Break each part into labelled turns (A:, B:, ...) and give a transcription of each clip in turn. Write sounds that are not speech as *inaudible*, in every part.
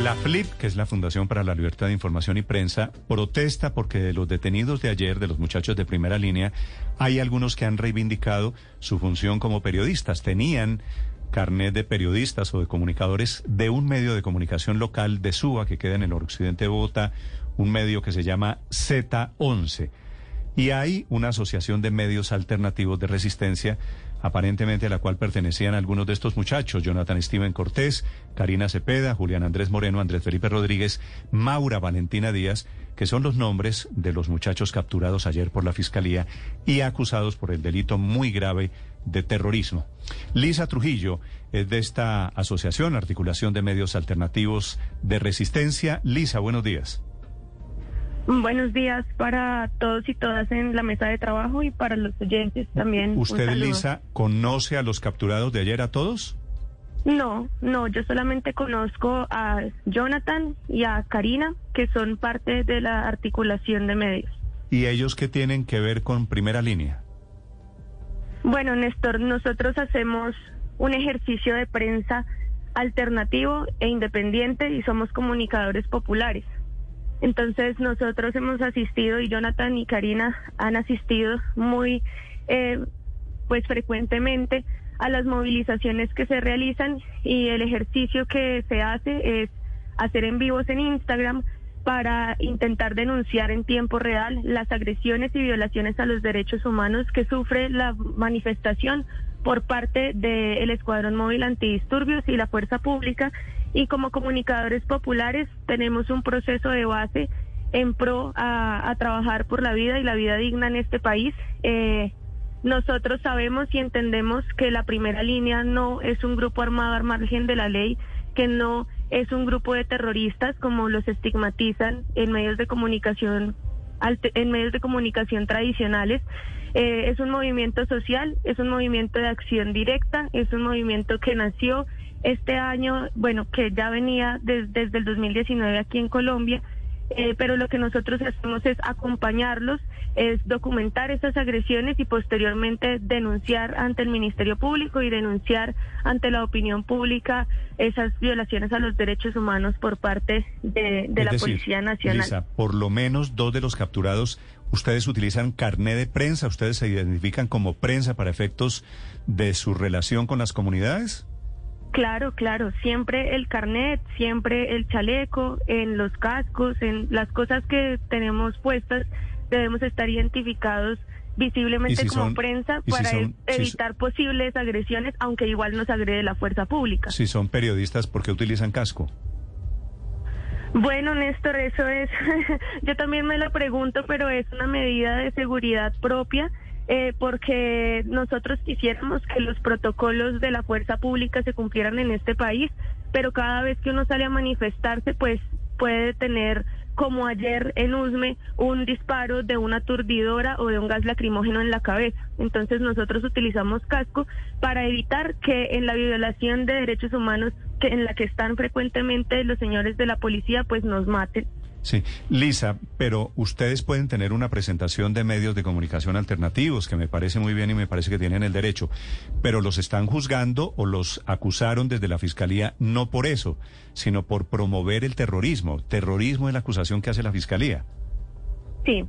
A: La FLIP, que es la Fundación para la Libertad de Información y Prensa, protesta porque de los detenidos de ayer, de los muchachos de primera línea, hay algunos que han reivindicado su función como periodistas. Tenían carnet de periodistas o de comunicadores de un medio de comunicación local de Suba, que queda en el occidente de Bogotá, un medio que se llama Z11. Y hay una asociación de medios alternativos de resistencia, aparentemente a la cual pertenecían algunos de estos muchachos, Jonathan Steven Cortés, Karina Cepeda, Julián Andrés Moreno, Andrés Felipe Rodríguez, Maura Valentina Díaz, que son los nombres de los muchachos capturados ayer por la Fiscalía y acusados por el delito muy grave de terrorismo. Lisa Trujillo es de esta asociación, Articulación de Medios Alternativos de Resistencia. Lisa, buenos días.
B: Buenos días para todos y todas en la mesa de trabajo y para los oyentes también.
A: ¿Usted, Lisa, conoce a los capturados de ayer a todos?
B: No, no, yo solamente conozco a Jonathan y a Karina, que son parte de la articulación de medios.
A: ¿Y ellos qué tienen que ver con primera línea?
B: Bueno, Néstor, nosotros hacemos un ejercicio de prensa alternativo e independiente y somos comunicadores populares. Entonces nosotros hemos asistido y Jonathan y Karina han asistido muy eh, pues frecuentemente a las movilizaciones que se realizan y el ejercicio que se hace es hacer en vivos en Instagram para intentar denunciar en tiempo real las agresiones y violaciones a los derechos humanos que sufre la manifestación por parte del Escuadrón Móvil Antidisturbios y la Fuerza Pública y como comunicadores populares tenemos un proceso de base en pro a, trabajar por la vida y la vida digna en este país. Eh, nosotros sabemos y entendemos que la primera línea no es un grupo armado al margen de la ley, que no es un grupo de terroristas como los estigmatizan en medios de comunicación en medios de comunicación tradicionales. Eh, es un movimiento social, es un movimiento de acción directa, es un movimiento que nació este año, bueno, que ya venía desde el 2019 aquí en Colombia, eh, pero lo que nosotros hacemos es acompañarlos, es documentar esas agresiones y posteriormente denunciar ante el Ministerio Público y denunciar ante la opinión pública esas violaciones a los derechos humanos por parte de, la Policía Nacional.
A: por lo menos dos de los capturados, ustedes utilizan carné de prensa, ustedes se identifican como prensa para efectos de su relación con las comunidades.
B: Claro, claro, siempre el carnet, siempre el chaleco, en los cascos, en las cosas que tenemos puestas, debemos estar identificados visiblemente como prensa para evitar posibles agresiones, aunque igual nos agrede la fuerza pública.
A: Si son periodistas, ¿por qué utilizan casco?
B: Bueno, Néstor, eso es, *laughs* yo también me lo pregunto, pero es una medida de seguridad propia eh, porque nosotros quisiéramos que los protocolos de la fuerza pública se cumplieran en este país, pero cada vez que uno sale a manifestarse, pues puede tener, como ayer en Usme, un disparo de una aturdidora o de un gas lacrimógeno en la cabeza. Entonces nosotros utilizamos casco para evitar que en la violación de derechos humanos que en la que están frecuentemente los señores de la policía, pues nos maten.
A: Sí, Lisa, pero ustedes pueden tener una presentación de medios de comunicación alternativos, que me parece muy bien y me parece que tienen el derecho, pero los están juzgando o los acusaron desde la Fiscalía no por eso, sino por promover el terrorismo. Terrorismo es la acusación que hace la Fiscalía.
B: Sí.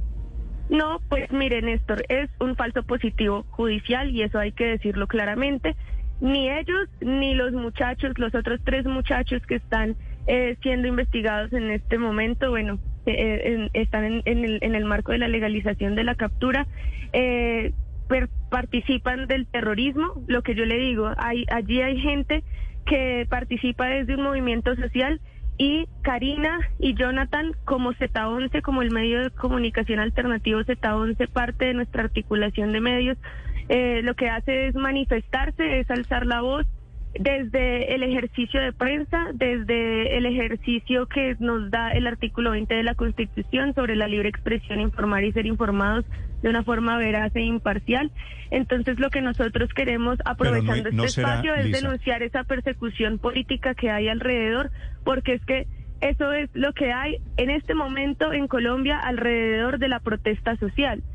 B: No, pues mire, Néstor, es un falso positivo judicial y eso hay que decirlo claramente. Ni ellos, ni los muchachos, los otros tres muchachos que están eh, siendo investigados en este momento, bueno, eh, eh, están en, el, en, el, marco de la legalización de la captura, participan del terrorismo, lo que yo le digo, hay, allí hay gente que participa desde un movimiento social y Karina y Jonathan como Z11, como el medio de comunicación alternativo Z11, parte de nuestra articulación de medios, lo que hace es manifestarse, es alzar la voz, desde el ejercicio de prensa, desde el ejercicio que nos da el artículo 20 de la Constitución sobre la libre expresión, informar y ser informados de una forma veraz e imparcial. Entonces, lo que nosotros queremos, aprovechando este espacio, es denunciar esa persecución política que hay alrededor, porque es que eso es lo que hay en este momento en Colombia alrededor de la protesta social.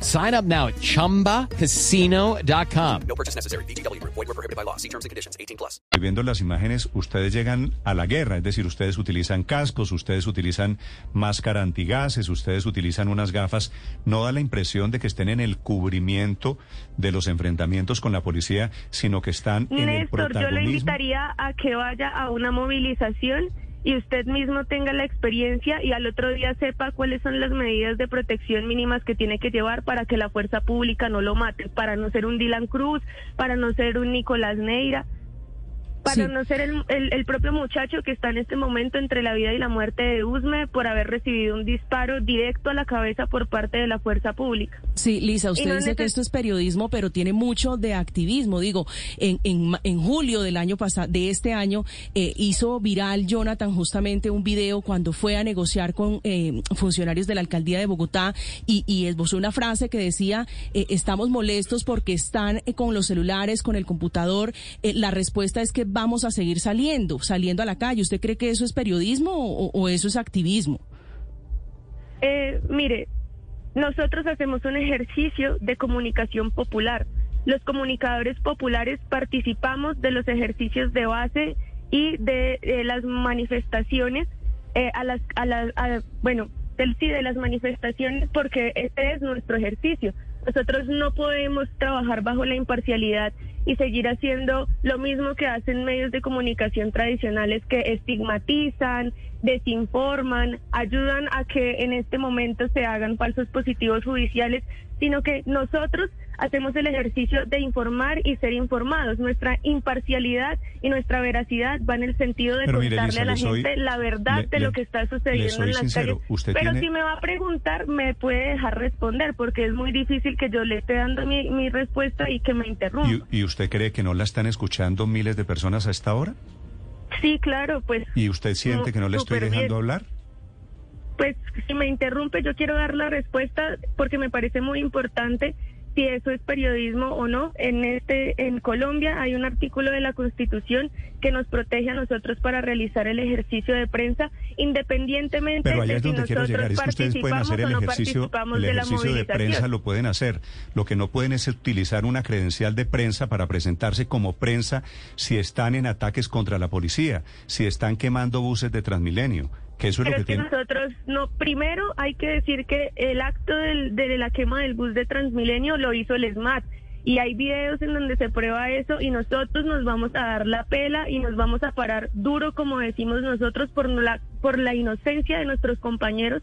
C: Sign up now at ChumbaCasino.com. No purchase necessary. BGW. Void were prohibited
A: by law. See terms and conditions. 18 plus. Viendo las imágenes, ustedes llegan a la guerra, es decir, ustedes utilizan cascos, ustedes utilizan máscara antigases, ustedes utilizan unas gafas. ¿No da la impresión de que estén en el cubrimiento de los enfrentamientos con la policía, sino que están en el protagonismo?
B: yo le invitaría a que vaya a una movilización y usted mismo tenga la experiencia y al otro día sepa cuáles son las medidas de protección mínimas que tiene que llevar para que la fuerza pública no lo mate, para no ser un Dylan Cruz, para no ser un Nicolás Neira para no ser el, el, propio muchacho que está en este momento entre la vida y la muerte de Usme por haber recibido un disparo directo a la cabeza por parte de la fuerza pública.
D: Sí, Lisa, usted dice que esto es periodismo, pero tiene mucho de activismo. Digo, en, en, en julio del año pasado, de este año, eh, hizo viral Jonathan justamente un video cuando fue a negociar con eh, funcionarios de la alcaldía de Bogotá y, y esbozó una frase que decía, eh, estamos molestos porque están con los celulares, con el computador. la respuesta es que vamos a seguir saliendo, saliendo a la calle. ¿Usted cree que eso es periodismo o, eso es activismo?
B: Eh, mire, nosotros hacemos un ejercicio de comunicación popular. Los comunicadores populares participamos de los ejercicios de base y de, las manifestaciones eh, a las, a las, bueno, del sí de las manifestaciones porque este es nuestro ejercicio. Nosotros no podemos trabajar bajo la imparcialidad y seguir haciendo lo mismo que hacen medios de comunicación tradicionales que estigmatizan, desinforman, ayudan a que en este momento se hagan falsos positivos judiciales, sino que nosotros hacemos el ejercicio de informar y ser informados. Nuestra imparcialidad y nuestra veracidad va en el sentido de contarle a la gente la verdad de lo que está sucediendo en las calles. Pero si me va a preguntar, me puede dejar responder, porque es muy difícil que yo le esté dando mi, respuesta y que me interrumpa.
A: ¿Y usted cree que no la están escuchando miles de personas a esta hora?
B: Sí, claro, pues.
A: ¿Y usted siente que no le estoy dejando hablar?
B: Pues si me interrumpe, yo quiero dar la respuesta porque me parece muy importante si eso es periodismo o no. En este en Colombia hay un artículo de la Constitución que nos protege a nosotros para realizar el ejercicio de prensa independientemente
A: Pero allá
B: de
A: es donde quiero llegar, es que ustedes pueden hacer el ejercicio, el ejercicio de, de prensa lo pueden hacer. Lo que no pueden es utilizar una credencial de prensa para presentarse como prensa si están en ataques contra la policía, si están quemando buses de Transmilenio. Que eso es lo que,
B: que nosotros, no, primero hay que decir que el acto de la quema del bus de Transmilenio lo hizo el SMAT. Y hay videos en donde se prueba eso y nosotros nos vamos a dar la pela y nos vamos a parar duro, como decimos nosotros, por la, por la inocencia de nuestros compañeros,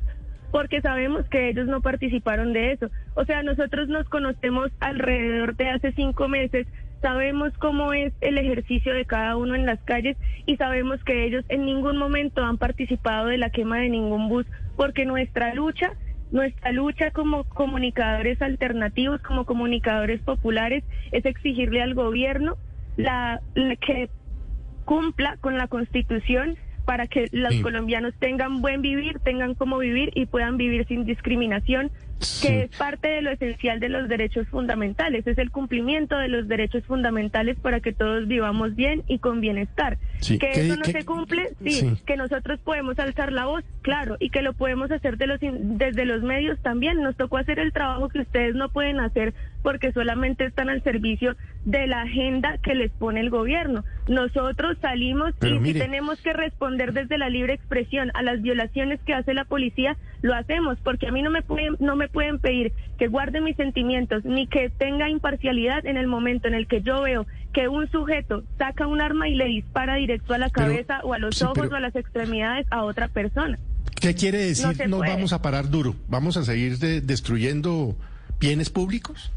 B: porque sabemos que ellos no participaron de eso. O sea, nosotros nos conocemos alrededor de hace cinco meses, sabemos cómo es el ejercicio de cada uno en las calles y sabemos que ellos en ningún momento han participado de la quema de ningún bus, porque nuestra lucha, nuestra lucha como comunicadores alternativos, como comunicadores populares, es exigirle al gobierno la, que cumpla con la Constitución para que los colombianos tengan buen vivir, tengan cómo vivir y puedan vivir sin discriminación, que es parte de lo esencial de los derechos fundamentales, es el cumplimiento de los derechos fundamentales para que todos vivamos bien y con bienestar. Que eso no se cumple, sí, que nosotros podemos alzar la voz, claro, y que lo podemos hacer de los, desde los medios también. Nos tocó hacer el trabajo que ustedes no pueden hacer porque solamente están al servicio de la agenda que les pone el gobierno. Nosotros salimos y si tenemos que responder desde la libre expresión a las violaciones que hace la policía, lo hacemos, porque a mí no me pueden, no me pueden pedir que guarde mis sentimientos ni que tenga imparcialidad en el momento en el que yo veo que un sujeto saca un arma y le dispara directo a la cabeza o a los ojos o a las extremidades a otra persona.
E: ¿Qué quiere decir no nos vamos a parar duro? ¿Vamos a seguir destruyendo bienes públicos?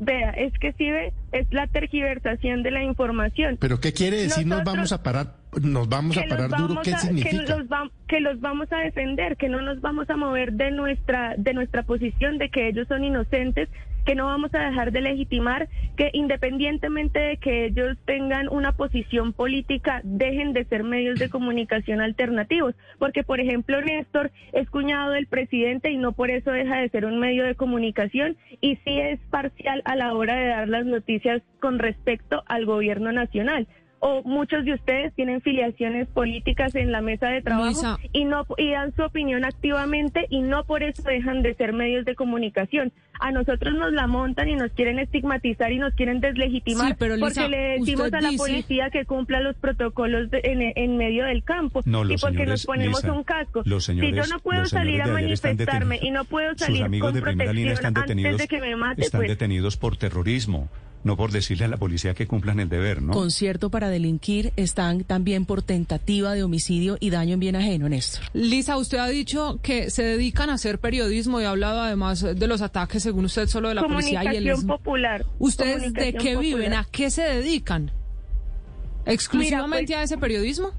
B: Vea, es que sí ve, es la tergiversación de la información.
E: ¿Pero qué quiere decir nos vamos a parar, nos vamos a parar duro? ¿Qué significa?
B: Que los, que los vamos a defender, que no nos vamos a mover de nuestra, de nuestra posición de que ellos son inocentes que no vamos a dejar de legitimar que independientemente de que ellos tengan una posición política, dejen de ser medios de comunicación alternativos. Porque, por ejemplo, Néstor es cuñado del presidente y no por eso deja de ser un medio de comunicación y sí es parcial a la hora de dar las noticias con respecto al gobierno nacional o muchos de ustedes tienen filiaciones políticas en la mesa de trabajo y no y dan su opinión activamente y no por eso dejan de ser medios de comunicación. A nosotros nos la montan y nos quieren estigmatizar y nos quieren deslegitimar porque le decimos a la policía que cumpla los protocolos en, medio del campo y porque nos ponemos un casco.
A: si
B: yo no puedo salir a manifestarme y no puedo salir con
A: de
B: protección
A: están detenidos,
B: antes de que me mate,
A: están
B: pues
A: detenidos por terrorismo no por decirle a la policía que cumplan el deber, ¿no?
D: Concierto para delinquir están también por tentativa de homicidio y daño en bien ajeno, Néstor.
F: Lisa, usted ha dicho que se dedican a hacer periodismo y ha hablado además de los ataques, según usted, solo de la policía y el...
B: popular.
F: ¿Ustedes de qué viven? ¿A qué se dedican? ¿Exclusivamente
B: pues,
F: a ese periodismo?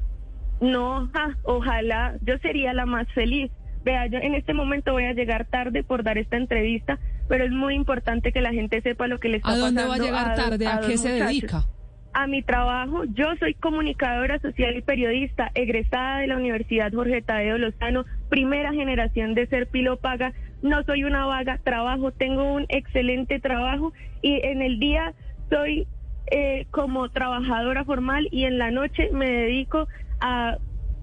B: No, ojalá, yo sería la más feliz. Vea, yo en este momento voy a llegar tarde por dar esta entrevista, pero es muy importante que la gente sepa lo que le está
F: pasando.
B: ¿A dónde
F: va a llegar tarde? ¿A, qué se dedica?
B: A mi trabajo, yo soy comunicadora social y periodista, egresada de la Universidad Jorge Tadeo Lozano, primera generación de ser Paga. No soy una vaga, trabajo, tengo un excelente trabajo y en el día soy eh, como trabajadora formal y en la noche me dedico a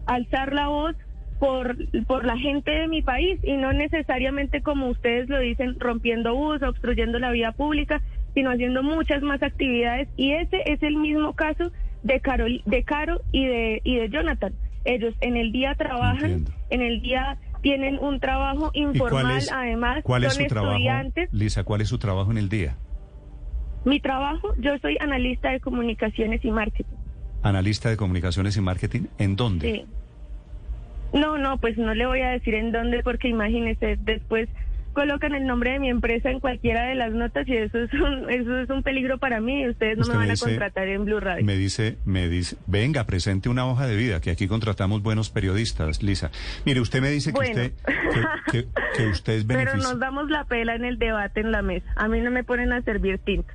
B: alzar la voz por, por la gente de mi país y no necesariamente como ustedes lo dicen, rompiendo bus, obstruyendo la vía pública, sino haciendo muchas más actividades y ese es el mismo caso de Caro, de Caro y de, y de Jonathan. Ellos en el día trabajan, en el día tienen un trabajo informal, además
A: ¿cuál
B: son
A: es su
B: estudiantes.
A: Trabajo, Lisa, ¿cuál es su trabajo en el día?
B: Mi trabajo, yo soy analista de comunicaciones y marketing.
A: ¿Analista de comunicaciones y marketing? ¿En dónde?
B: Sí. No, no, pues no le voy a decir en dónde porque imagínese, después colocan el nombre de mi empresa en cualquiera de las notas y eso es un, eso es un peligro para mí y ustedes no me van a contratar en Blue Radio.
A: Me dice, me dice, venga, presente una hoja de vida, que aquí contratamos buenos periodistas, Lisa. Mire, usted me dice que usted que, que, usted es *laughs*
B: Pero nos damos la pela en el debate en la mesa. A mí no me ponen a servir tinta.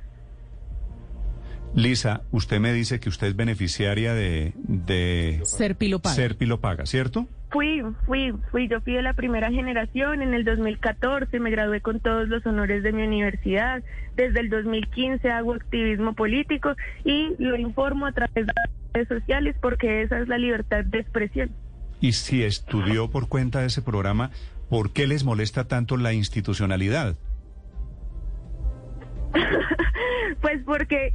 A: Lisa, usted me dice que usted es beneficiaria de, de
D: Ser Pilopaga.
A: Ser Pilopaga, ¿cierto?
B: Fui, fui, fui. Yo fui de la primera generación. En el 2014 me gradué con todos los honores de mi universidad. Desde el 2015 hago activismo político y lo informo a través de las redes sociales porque esa es la libertad de expresión.
A: Y si estudió por cuenta de ese programa, ¿por qué les molesta tanto la institucionalidad? *laughs*
B: pues porque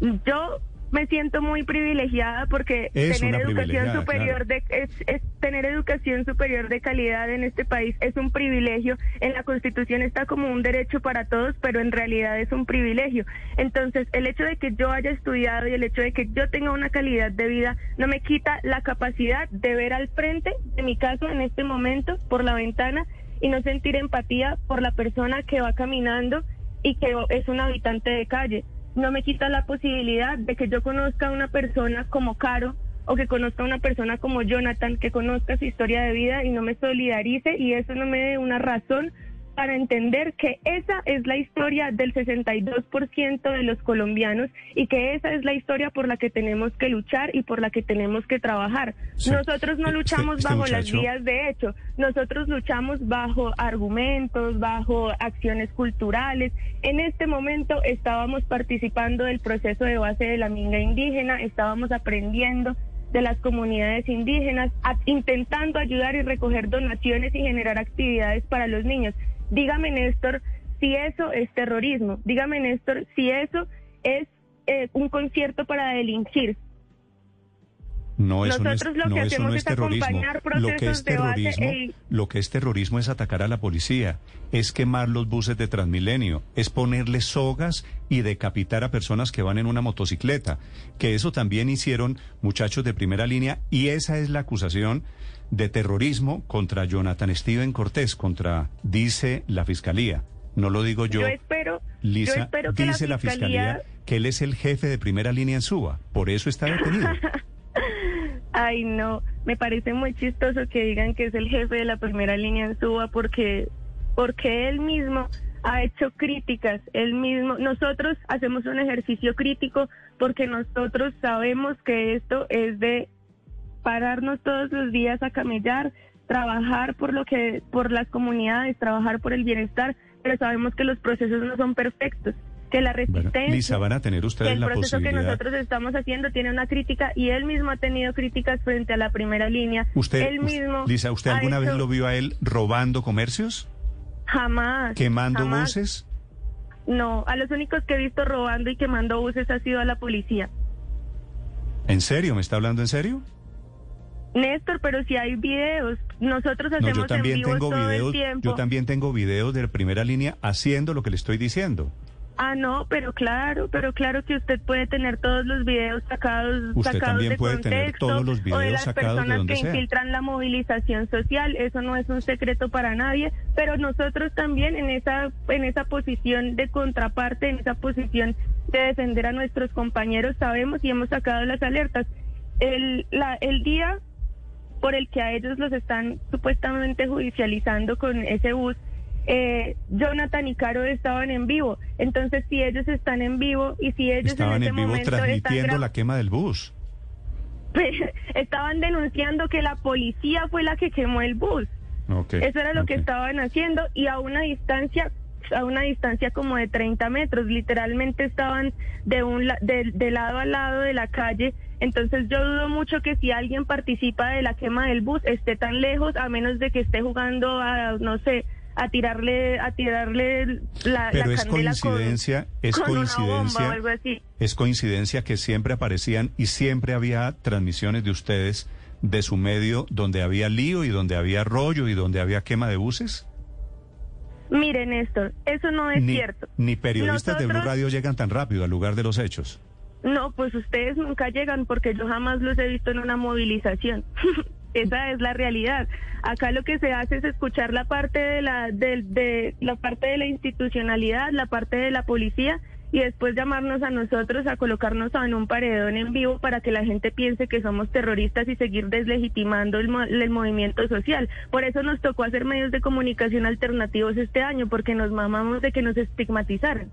B: yo me siento muy privilegiada porque tener educación superior de es, tener educación superior de calidad en este país es un privilegio. En la Constitución está como un derecho para todos, pero en realidad es un privilegio. Entonces, el hecho de que yo haya estudiado y el hecho de que yo tenga una calidad de vida no me quita la capacidad de ver al frente de mi caso en este momento por la ventana y no sentir empatía por la persona que va caminando y que es un habitante de calle no me quita la posibilidad de que yo conozca a una persona como Caro o que conozca a una persona como Jonathan, que conozca su historia de vida y no me solidarice y eso no me dé una razón para entender que esa es la historia del 62% de los colombianos y que esa es la historia por la que tenemos que luchar y por la que tenemos que trabajar. Nosotros no este, luchamos este bajo las vías de hecho, nosotros luchamos bajo argumentos, bajo acciones culturales. En este momento estábamos participando del proceso de base de la minga indígena, estábamos aprendiendo de las comunidades indígenas, intentando ayudar y recoger donaciones y generar actividades para los niños. Dígame, Néstor, si eso es terrorismo. Dígame, Néstor, si eso es eh, un concierto para delinquir.
A: No, eso no es, no, eso no es terrorismo. Lo que es terrorismo, lo que es terrorismo es atacar a la policía, es quemar los buses de Transmilenio, es ponerle sogas y decapitar a personas que van en una motocicleta, que eso también hicieron muchachos de primera línea y esa es la acusación de terrorismo contra Jonathan Steven Cortés, contra dice la fiscalía. No lo digo yo.
B: Yo espero,
A: Lisa, dice la fiscalía que él es el jefe de primera línea en Suba, por eso está detenido. *laughs*
B: Ay, no, me parece muy chistoso que digan que es el jefe de la primera línea en Suba porque, porque él mismo ha hecho críticas, él mismo, nosotros hacemos un ejercicio crítico porque nosotros sabemos que esto es de pararnos todos los días a camellar, trabajar por lo que, por las comunidades, trabajar por el bienestar, pero sabemos que los procesos no son perfectos que la resistencia,
A: van a tener ustedes
B: el proceso que nosotros estamos haciendo tiene una crítica y él mismo ha tenido críticas frente a la primera línea.
A: Usted, mismo Lisa, ¿usted alguna vez lo vio a él robando comercios?
B: Jamás.
A: ¿Quemando buses?
B: No, a los únicos que he visto robando y quemando buses ha sido a la policía.
A: ¿En serio? ¿Me está hablando en serio?
B: Néstor, pero si hay videos, nosotros hacemos yo también tengo videos,
A: Yo también tengo videos de primera línea haciendo lo que le estoy diciendo.
B: Ah, no, pero claro, pero claro que usted puede tener todos los videos sacados,
A: usted
B: sacados
A: también
B: de
A: puede
B: contexto,
A: tener todos los videos
B: o de las
A: sacados
B: personas
A: de
B: que infiltran la movilización social, eso no es un secreto para nadie, pero nosotros también en esa en esa posición de contraparte, en esa posición de defender a nuestros compañeros sabemos y hemos sacado las alertas. El la, el día por el que a ellos los están supuestamente judicializando con ese bus eh, Jonathan y Caro estaban en vivo. Entonces, si ellos están en vivo y si ellos
A: estaban
B: en,
A: vivo transmitiendo la quema del bus.
B: Pues, *laughs* estaban denunciando que la policía fue la que quemó el bus. Eso era lo que estaban haciendo y a una distancia a una distancia como de 30 metros, literalmente estaban de un de, de lado a lado de la calle, entonces yo dudo mucho que si alguien participa de la quema del bus esté tan lejos, a menos de que esté jugando a, no sé, a tirarle a tirarle la
A: Pero es coincidencia, es coincidencia, es coincidencia que siempre aparecían y siempre había transmisiones de ustedes de su medio donde había lío y donde había rollo y donde había quema de buses.
B: Mire, Néstor, eso no es cierto.
A: Ni periodistas de Blue Radio llegan tan rápido al lugar de los hechos.
B: No, pues ustedes nunca llegan porque yo jamás los he visto en una movilización. *laughs* Esa es la realidad. Acá lo que se hace es escuchar la parte de la de, la parte de la institucionalidad, la parte de la policía y después llamarnos a nosotros a colocarnos en un paredón en vivo para que la gente piense que somos terroristas y seguir deslegitimando el, el movimiento social. Por eso nos tocó hacer medios de comunicación alternativos este año, porque nos mamamos de que nos estigmatizaran.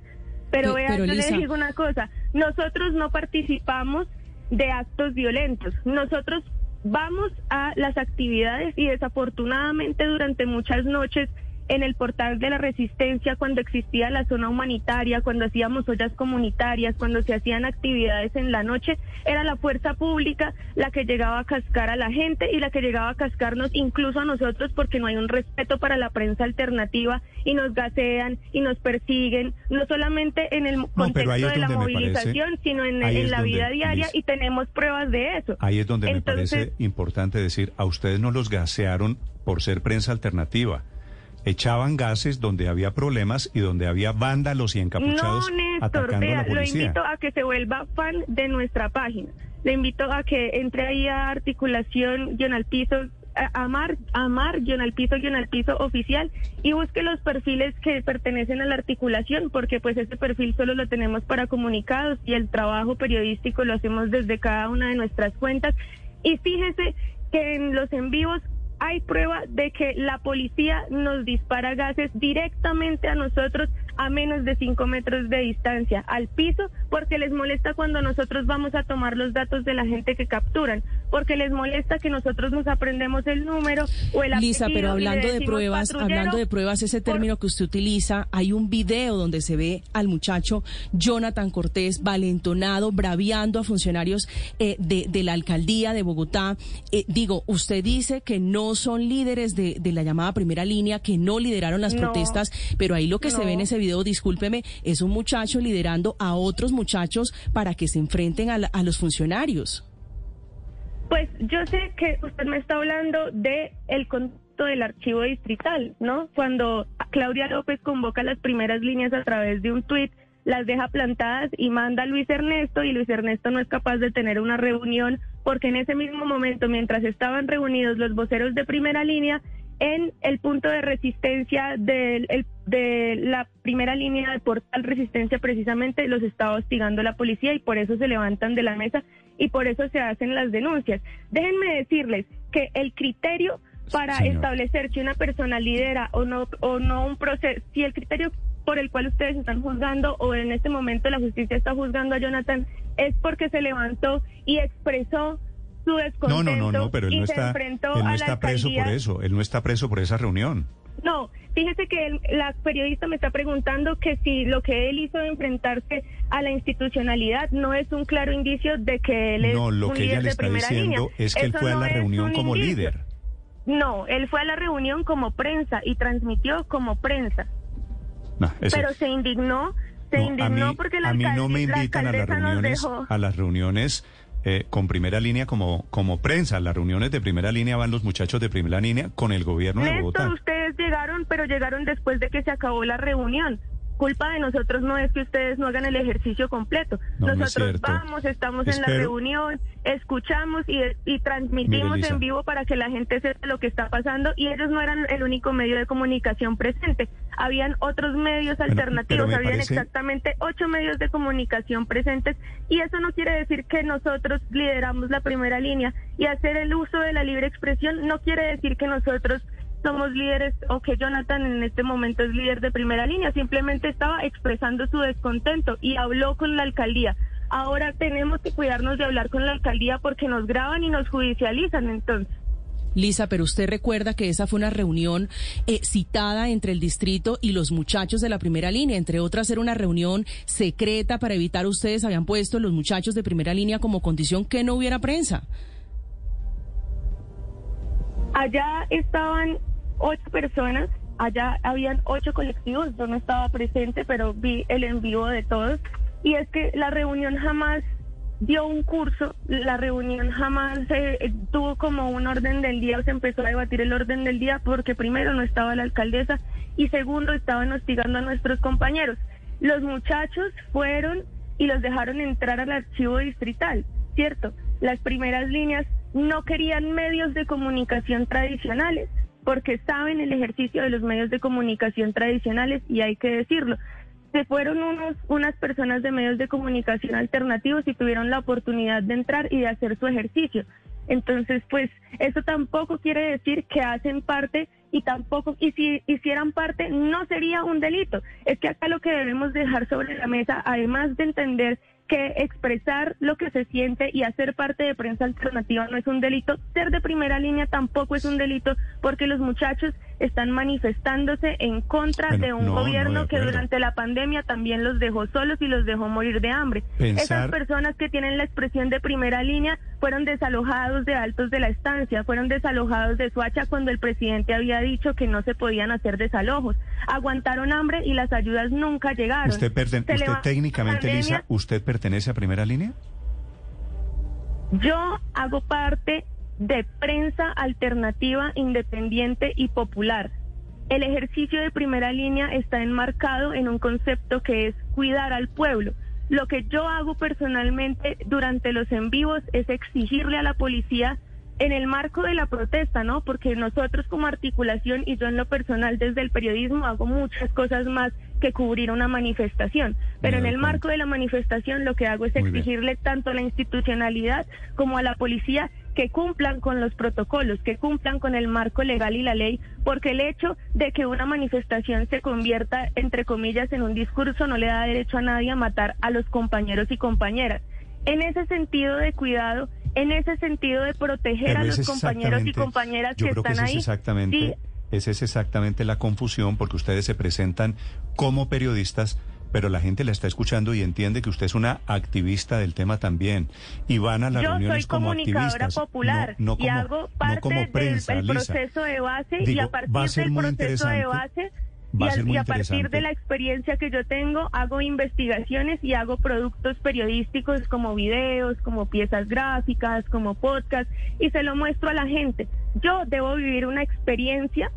B: Pero, vea, yo les digo una cosa, nosotros no participamos de actos violentos, nosotros vamos a las actividades y desafortunadamente durante muchas noches en el portal de la resistencia cuando existía la zona humanitaria, cuando hacíamos ollas comunitarias, cuando se hacían actividades en la noche, era la fuerza pública la que llegaba a cascar a la gente y la que llegaba a cascarnos incluso a nosotros porque no hay un respeto para la prensa alternativa y nos gasean y nos persiguen, no solamente en el contexto de la movilización, sino en, la vida diaria y tenemos pruebas de eso.
A: Ahí es donde me parece importante decir, a ustedes no los gasearon por ser prensa alternativa echaban gases donde había problemas y donde había vándalos y encapuchados
B: no, Néstor,
A: atacando a la policía.
B: Lo invito a que se vuelva fan de nuestra página. Le invito a que entre ahí a articulación guion al piso, amar, amar guion al piso guion al piso oficial y busque los perfiles que pertenecen a la articulación porque pues este perfil solo lo tenemos para comunicados y el trabajo periodístico lo hacemos desde cada una de nuestras cuentas y fíjese que en los en vivos hay prueba de que la policía nos dispara gases directamente a nosotros a menos de cinco metros de distancia al piso porque les molesta cuando nosotros vamos a tomar los datos de la gente que capturan, porque les molesta que nosotros nos aprendemos el número o el
D: Lisa, pero hablando de pruebas, hablando de pruebas, ese término que usted utiliza, hay un video donde se ve al muchacho Jonathan Cortés valentonado, braviando a funcionarios eh, de, de, la alcaldía de Bogotá. Eh, digo, usted dice que no son líderes de, de, la llamada primera línea, que no lideraron las protestas, pero ahí lo que se ve en ese video, discúlpeme, es un muchacho liderando a otros muchachos para que se enfrenten a, los funcionarios.
B: Pues yo sé que usted me está hablando de el del archivo distrital, ¿no? Cuando Claudia López convoca las primeras líneas a través de un tuit, las deja plantadas y manda a Luis Ernesto y Luis Ernesto no es capaz de tener una reunión porque en ese mismo momento, mientras estaban reunidos los voceros de primera línea, en el punto de resistencia de, de la primera línea de portal resistencia precisamente los estaba hostigando la policía y por eso se levantan de la mesa y por eso se hacen las denuncias. Déjenme decirles que el criterio para establecer si una persona lidera o no o no un proceso, si el criterio por el cual ustedes están juzgando o en este momento la justicia está juzgando a Jonathan es porque se levantó y expresó no,
A: no, no, no, pero él no está, él no está preso por eso, él no está preso por esa reunión.
B: No, fíjese que la periodista me está preguntando que si lo que él hizo de enfrentarse a la institucionalidad no es un claro indicio de que él es
A: No, lo que ella le está diciendo es que él fue a la reunión como líder.
B: No, él fue a la reunión como prensa y transmitió como prensa. pero se indignó, se indignó porque la
A: a mí no me invitan a las reuniones, a las reuniones eh, con primera línea como, como prensa. Las reuniones de primera línea van los muchachos de primera línea con el gobierno de Bogotá.
B: ustedes llegaron, pero llegaron después de que se acabó la reunión culpa de nosotros no es que ustedes no hagan el ejercicio completo. nosotros vamos, estamos en la reunión, escuchamos y, y transmitimos en vivo para que la gente sepa lo que está pasando y ellos no eran el único medio de comunicación presente. Habían otros medios alternativos, habían exactamente ocho medios de comunicación presentes y eso no quiere decir que nosotros lideramos la primera línea y hacer el uso de la libre expresión no quiere decir que nosotros somos líderes o que Jonathan en este momento es líder de primera línea, simplemente estaba expresando su descontento y habló con la alcaldía. Ahora tenemos que cuidarnos de hablar con la alcaldía porque nos graban y nos judicializan entonces.
D: Lisa, pero usted recuerda que esa fue una reunión eh, citada entre el distrito y los muchachos de la primera línea. Entre otras, era una reunión secreta para evitar ustedes habían puesto los muchachos de primera línea como condición que no hubiera prensa.
B: Allá estaban ocho personas. Allá habían ocho colectivos, yo no estaba presente, pero vi el en vivo de todos. Y es que la reunión jamás dio un curso, la reunión jamás eh, tuvo como un orden del día, se empezó a debatir el orden del día porque primero no estaba la alcaldesa y segundo estaban hostigando a nuestros compañeros. Los muchachos fueron y los dejaron entrar al archivo distrital, ¿cierto? Las primeras líneas no querían medios de comunicación tradicionales, porque saben el ejercicio de los medios de comunicación tradicionales y hay que decirlo. Se fueron unos, unas personas de medios de comunicación alternativos y tuvieron la oportunidad de entrar y de hacer su ejercicio. Entonces, pues eso tampoco quiere decir que hacen parte y tampoco, y si hicieran parte, no sería un delito. Es que acá lo que debemos dejar sobre la mesa, además de entender que expresar lo que se siente y hacer parte de prensa alternativa no es un delito. Ser de primera línea tampoco es un delito porque los muchachos están manifestándose en contra de un gobierno que durante la pandemia también los dejó solos y los dejó morir de hambre. Esas personas que tienen la expresión de primera línea fueron desalojados de altos de la estancia, fueron desalojados de Suacha cuando el presidente había dicho que no se podían hacer desalojos. Aguantaron hambre y las ayudas nunca llegaron.
A: ¿Usted, técnicamente, Lisa, usted pertenece a primera línea?
B: Yo hago parte de prensa alternativa, independiente y popular. El ejercicio de primera línea está enmarcado en un concepto que es cuidar al pueblo. Lo que yo hago personalmente durante los en vivos es exigirle a la policía en el marco de la protesta, ¿no? Porque nosotros como articulación y yo en lo personal desde el periodismo hago muchas cosas más que cubrir una manifestación. Pero en el marco de la manifestación lo que hago es exigirle tanto a la institucionalidad como a la policía que cumplan con los protocolos, que cumplan con el marco legal y la ley, porque el hecho de que una manifestación se convierta, entre comillas, en un discurso no le da derecho a nadie a matar a los compañeros y compañeras. En ese sentido de cuidado, en ese sentido de proteger a los compañeros y compañeras que están ahí.
A: Exactamente, Esa es exactamente la confusión, porque ustedes se presentan como periodistas pero la gente la está escuchando y entiende que usted es una activista del tema también. Y van a las reuniones como activistas.
B: popular no, como, y hago parte del, proceso de base y a partir del proceso de base
A: Va a ser muy
B: y a partir de la experiencia que yo tengo, hago investigaciones y hago productos periodísticos como videos, como piezas gráficas, como podcast, y se lo muestro a la gente. Yo debo vivir una experiencia,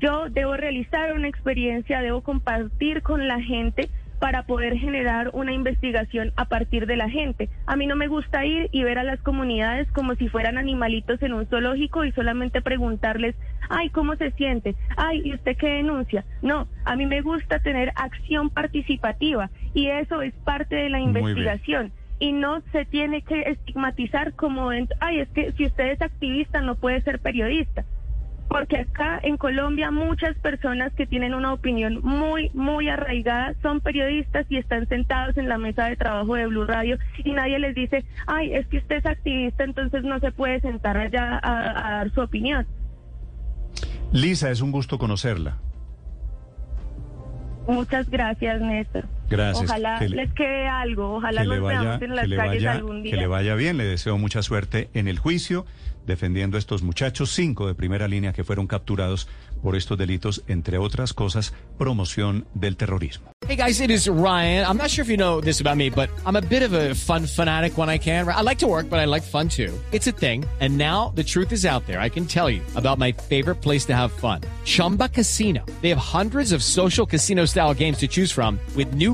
B: yo debo realizar una experiencia, debo compartir con la gente para poder generar una investigación a partir de la gente. A mí no me gusta ir y ver a las comunidades como si fueran animalitos en un zoológico y solamente preguntarles, ay, ¿cómo se siente? Ay, ¿y usted qué denuncia? No, a mí me gusta tener acción participativa y eso es parte de la investigación. Y no se tiene que estigmatizar como, ay, es que si usted es activista no puede ser periodista porque acá en Colombia muchas personas que tienen una opinión muy, muy arraigada son periodistas y están sentados en la mesa de trabajo de Blue Radio y nadie les dice, ay, es que usted es activista, entonces no se puede sentar allá a, a dar su opinión.
A: Lisa, es un gusto conocerla.
B: Muchas gracias, Néstor.
A: Gracias.
B: Ojalá
A: Que le-
B: les quede algo, ojalá
A: que le
B: nos
A: vaya,
B: veamos en las calles
A: vaya,
B: algún día.
A: que le vaya bien. Le deseo mucha suerte en el juicio, defendiendo a estos muchachos, cinco de primera línea que fueron capturados por estos delitos, entre otras cosas, promoción del terrorismo.
C: Hey guys, it is Ryan. I'm not sure if you know this about me, but I'm a bit of a fun fanatic when I can. I like to work, but I like fun too. It's a thing. And now the truth is out there. I can tell you about my favorite place to have fun. Chumba Casino. They have hundreds of social casino style games to choose from with new